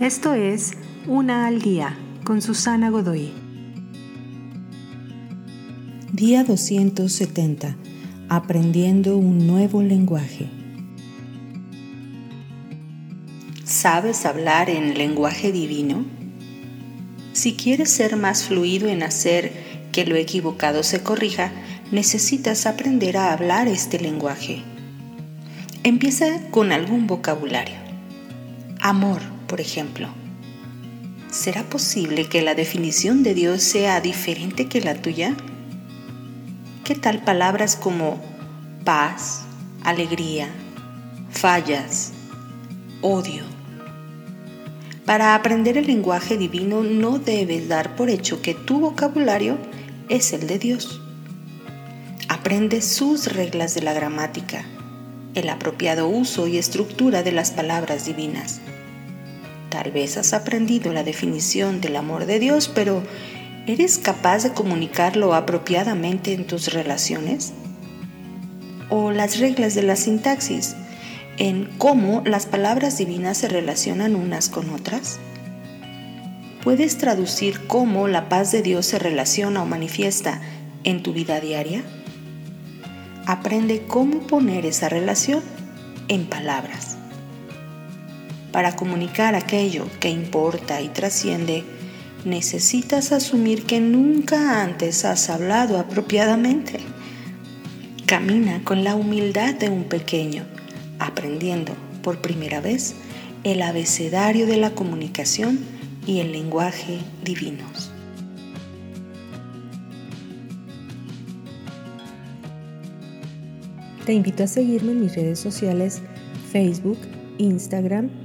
Esto es Una al Día con Susana Godoy. Día 270. Aprendiendo un nuevo lenguaje. ¿Sabes hablar en lenguaje divino? Si quieres ser más fluido en hacer que lo equivocado se corrija, necesitas aprender a hablar este lenguaje. Empieza con algún vocabulario. Amor, por ejemplo. ¿Será posible que la definición de Dios sea diferente que la tuya? ¿Qué tal palabras como paz, alegría, fallas, odio? Para aprender el lenguaje divino no debes dar por hecho que tu vocabulario es el de Dios. Aprende sus reglas de la gramática, el apropiado uso y estructura de las palabras divinas. Tal vez has aprendido la definición del amor de Dios, pero ¿eres capaz de comunicarlo apropiadamente en tus relaciones? ¿O las reglas de la sintaxis en cómo las palabras divinas se relacionan unas con otras? ¿Puedes traducir cómo la paz de Dios se relaciona o manifiesta en tu vida diaria? Aprende cómo poner esa relación en palabras para comunicar aquello que importa y trasciende, necesitas asumir que nunca antes has hablado apropiadamente. Camina con la humildad de un pequeño, aprendiendo por primera vez el abecedario de la comunicación y el lenguaje divinos. Te invito a seguirme en mis redes sociales Facebook, Instagram